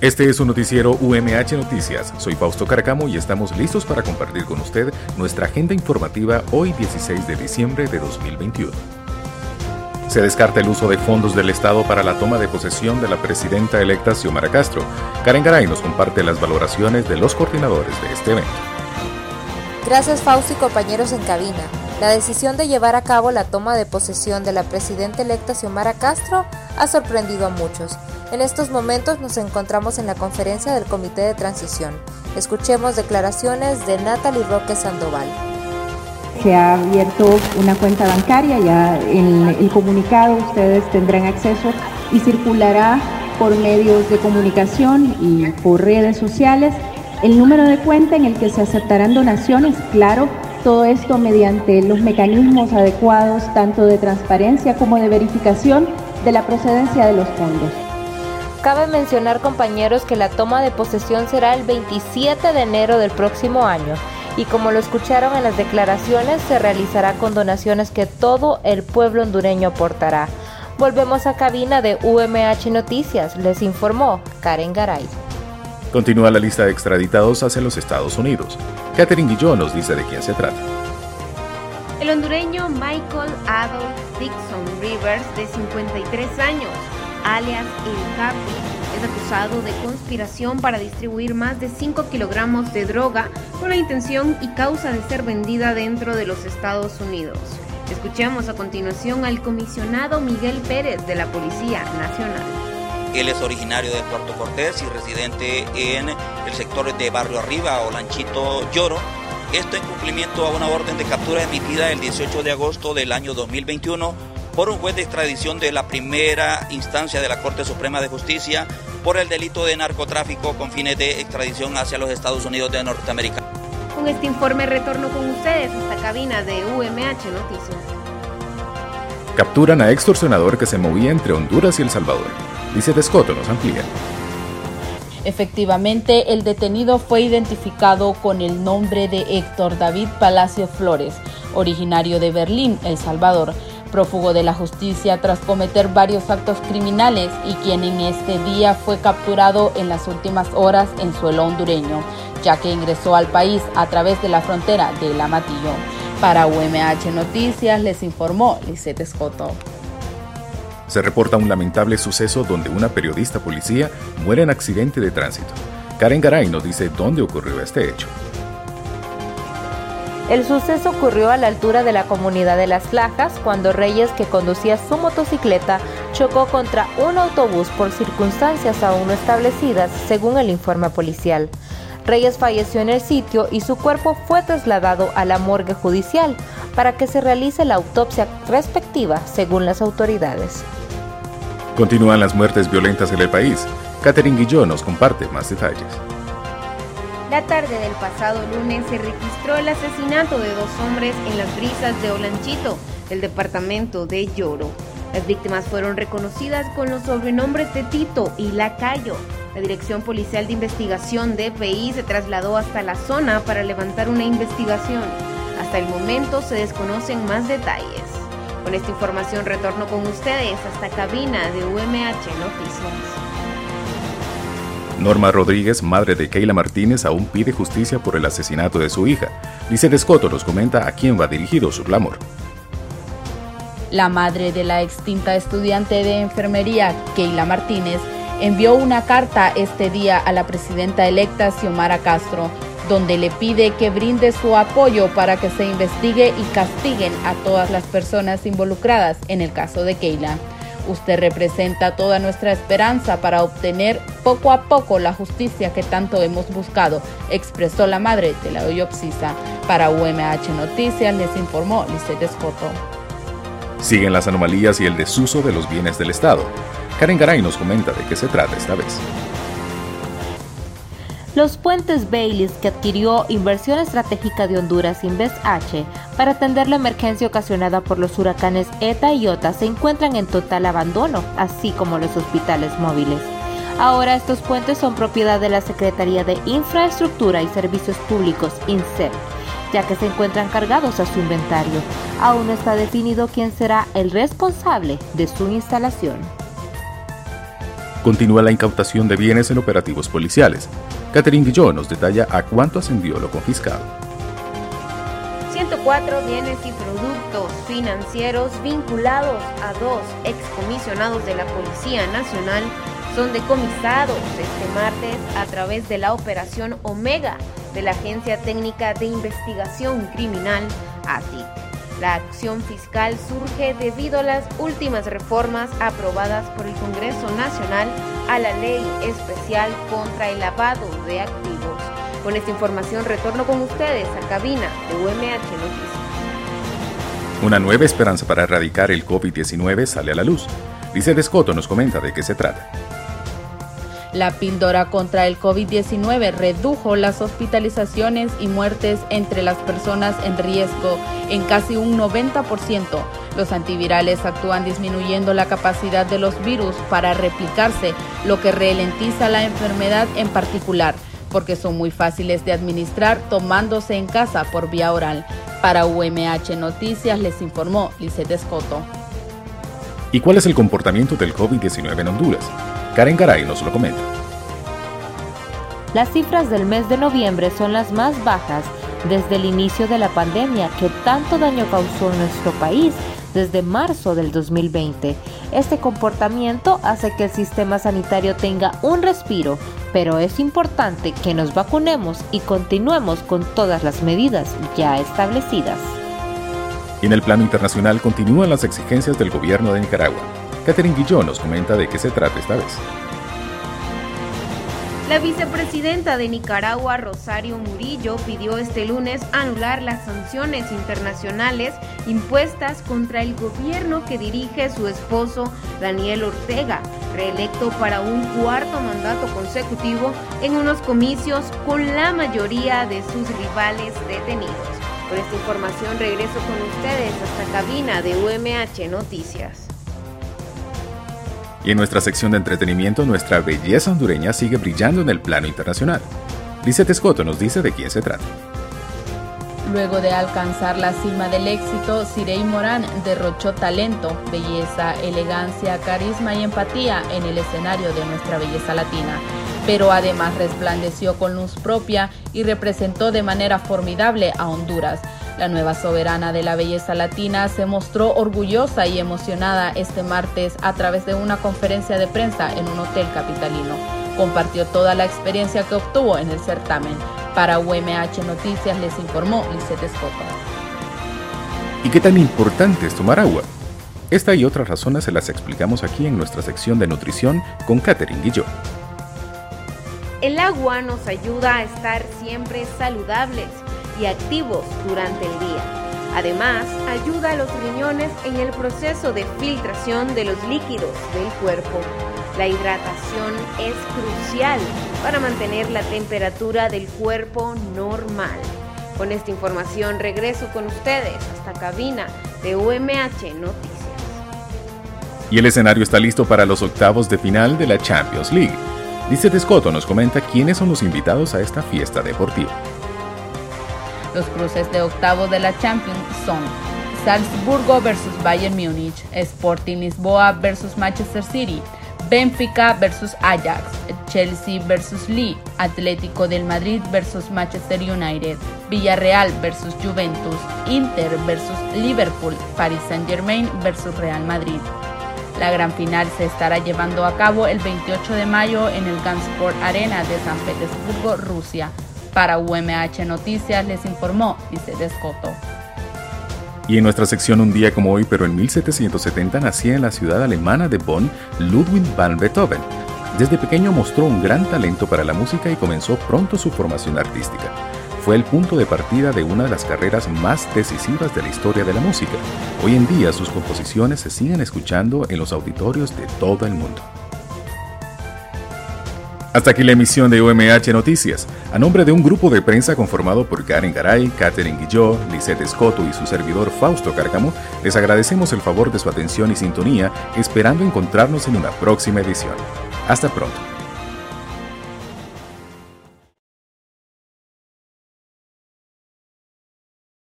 Este es un noticiero UMH Noticias. Soy Fausto Caracamo y estamos listos para compartir con usted nuestra agenda informativa hoy 16 de diciembre de 2021. Se descarta el uso de fondos del Estado para la toma de posesión de la presidenta electa Xiomara Castro. Karen Garay nos comparte las valoraciones de los coordinadores de este evento. Gracias Fausto y compañeros en cabina. La decisión de llevar a cabo la toma de posesión de la presidenta electa Xiomara Castro ha sorprendido a muchos. En estos momentos nos encontramos en la conferencia del Comité de Transición. Escuchemos declaraciones de Natalie Roque Sandoval. Se ha abierto una cuenta bancaria, ya en el comunicado ustedes tendrán acceso y circulará por medios de comunicación y por redes sociales el número de cuenta en el que se aceptarán donaciones, claro, todo esto mediante los mecanismos adecuados tanto de transparencia como de verificación de la procedencia de los fondos. Cabe mencionar, compañeros, que la toma de posesión será el 27 de enero del próximo año y como lo escucharon en las declaraciones, se realizará con donaciones que todo el pueblo hondureño aportará. Volvemos a cabina de UMH Noticias, les informó Karen Garay. Continúa la lista de extraditados hacia los Estados Unidos. Catherine Guillón nos dice de quién se trata. El hondureño Michael Adolf Dixon Rivers, de 53 años, alias El es acusado de conspiración para distribuir más de 5 kilogramos de droga con la intención y causa de ser vendida dentro de los Estados Unidos. Escuchemos a continuación al comisionado Miguel Pérez de la Policía Nacional. Él es originario de Puerto Cortés y residente en el sector de Barrio Arriba o Lanchito Lloro. Esto en cumplimiento a una orden de captura emitida el 18 de agosto del año 2021 por un juez de extradición de la primera instancia de la Corte Suprema de Justicia por el delito de narcotráfico con fines de extradición hacia los Estados Unidos de Norteamérica. Con este informe retorno con ustedes a esta cabina de UMH Noticias. Capturan a extorsionador que se movía entre Honduras y El Salvador. Dice Descoto nos amplía. Efectivamente, el detenido fue identificado con el nombre de Héctor David Palacio Flores, originario de Berlín, El Salvador prófugo de la justicia tras cometer varios actos criminales y quien en este día fue capturado en las últimas horas en suelo hondureño, ya que ingresó al país a través de la frontera de La Matillo. Para UMH Noticias les informó Lisette Escoto. Se reporta un lamentable suceso donde una periodista policía muere en accidente de tránsito. Karen Garay nos dice dónde ocurrió este hecho. El suceso ocurrió a la altura de la comunidad de Las Lajas cuando Reyes, que conducía su motocicleta, chocó contra un autobús por circunstancias aún no establecidas, según el informe policial. Reyes falleció en el sitio y su cuerpo fue trasladado a la morgue judicial para que se realice la autopsia respectiva, según las autoridades. Continúan las muertes violentas en el país. Catherine Guillón nos comparte más detalles. La tarde del pasado lunes se registró el asesinato de dos hombres en las brisas de Olanchito, el departamento de Lloro. Las víctimas fueron reconocidas con los sobrenombres de Tito y Lacayo. La Dirección Policial de Investigación DPI se trasladó hasta la zona para levantar una investigación. Hasta el momento se desconocen más detalles. Con esta información retorno con ustedes hasta cabina de UMH Noticias. Norma Rodríguez, madre de Keila Martínez, aún pide justicia por el asesinato de su hija. Lice Escoto nos comenta a quién va dirigido su clamor. La madre de la extinta estudiante de enfermería, Keila Martínez, envió una carta este día a la presidenta electa Xiomara Castro, donde le pide que brinde su apoyo para que se investigue y castiguen a todas las personas involucradas en el caso de Keila. Usted representa toda nuestra esperanza para obtener poco a poco la justicia que tanto hemos buscado, expresó la madre de la Oyopsisa. Para UMH Noticias les informó Lisette Escoto. Siguen las anomalías y el desuso de los bienes del Estado. Karen Garay nos comenta de qué se trata esta vez. Los puentes Baileys que adquirió Inversión Estratégica de Honduras Invest H para atender la emergencia ocasionada por los huracanes ETA y OTA se encuentran en total abandono, así como los hospitales móviles. Ahora estos puentes son propiedad de la Secretaría de Infraestructura y Servicios Públicos, INSEP, ya que se encuentran cargados a su inventario. Aún no está definido quién será el responsable de su instalación. Continúa la incautación de bienes en operativos policiales. Catherine Guilló nos detalla a cuánto ascendió lo confiscado. 104 bienes y productos financieros vinculados a dos excomisionados de la Policía Nacional son decomisados este martes a través de la operación Omega de la Agencia Técnica de Investigación Criminal, ATIC. La acción fiscal surge debido a las últimas reformas aprobadas por el Congreso Nacional a la Ley Especial contra el Lavado de Activos. Con esta información retorno con ustedes a cabina de UMH Noticias. Una nueva esperanza para erradicar el COVID-19 sale a la luz. Dice Descoto nos comenta de qué se trata. La píldora contra el COVID-19 redujo las hospitalizaciones y muertes entre las personas en riesgo en casi un 90%. Los antivirales actúan disminuyendo la capacidad de los virus para replicarse, lo que ralentiza la enfermedad en particular, porque son muy fáciles de administrar tomándose en casa por vía oral. Para UMH Noticias les informó Lisette Escoto. ¿Y cuál es el comportamiento del COVID-19 en Honduras? Karen Garay nos lo comenta. Las cifras del mes de noviembre son las más bajas desde el inicio de la pandemia que tanto daño causó en nuestro país desde marzo del 2020. Este comportamiento hace que el sistema sanitario tenga un respiro, pero es importante que nos vacunemos y continuemos con todas las medidas ya establecidas. Y en el plano internacional continúan las exigencias del gobierno de Nicaragua Catherine Guillón nos comenta de qué se trata esta vez. La vicepresidenta de Nicaragua, Rosario Murillo, pidió este lunes anular las sanciones internacionales impuestas contra el gobierno que dirige su esposo Daniel Ortega, reelecto para un cuarto mandato consecutivo en unos comicios con la mayoría de sus rivales detenidos. Por esta información regreso con ustedes hasta cabina de UMH Noticias. Y en nuestra sección de entretenimiento, nuestra belleza hondureña sigue brillando en el plano internacional. Lice Escoto nos dice de quién se trata. Luego de alcanzar la cima del éxito, Cirey Morán derrochó talento, belleza, elegancia, carisma y empatía en el escenario de nuestra belleza latina, pero además resplandeció con luz propia y representó de manera formidable a Honduras la nueva soberana de la belleza latina se mostró orgullosa y emocionada este martes a través de una conferencia de prensa en un hotel capitalino. Compartió toda la experiencia que obtuvo en el certamen. Para UMH Noticias les informó Lisette Escoto. ¿Y qué tan importante es tomar agua? Esta y otras razones se las explicamos aquí en nuestra sección de nutrición con Katherine Guillot. El agua nos ayuda a estar siempre saludables y activos durante el día. Además, ayuda a los riñones en el proceso de filtración de los líquidos del cuerpo. La hidratación es crucial para mantener la temperatura del cuerpo normal. Con esta información regreso con ustedes hasta cabina de UMH Noticias. Y el escenario está listo para los octavos de final de la Champions League. Dice Descoto nos comenta quiénes son los invitados a esta fiesta deportiva. Los cruces de octavo de la Champions son Salzburgo versus Bayern Múnich, Sporting Lisboa versus Manchester City, Benfica versus Ajax, Chelsea versus Lee, Atlético del Madrid versus Manchester United, Villarreal versus Juventus, Inter versus Liverpool, Paris Saint-Germain versus Real Madrid. La gran final se estará llevando a cabo el 28 de mayo en el Gansport Arena de San Petersburgo, Rusia. Para UMH Noticias les informó Dice Escoto. Y en nuestra sección Un día como hoy, pero en 1770 nacía en la ciudad alemana de Bonn Ludwig van Beethoven. Desde pequeño mostró un gran talento para la música y comenzó pronto su formación artística. Fue el punto de partida de una de las carreras más decisivas de la historia de la música. Hoy en día sus composiciones se siguen escuchando en los auditorios de todo el mundo. Hasta aquí la emisión de UMH Noticias. A nombre de un grupo de prensa conformado por Karen Garay, Catherine Guillot, Lisette Escoto y su servidor Fausto Cárcamo, les agradecemos el favor de su atención y sintonía, esperando encontrarnos en una próxima edición. Hasta pronto.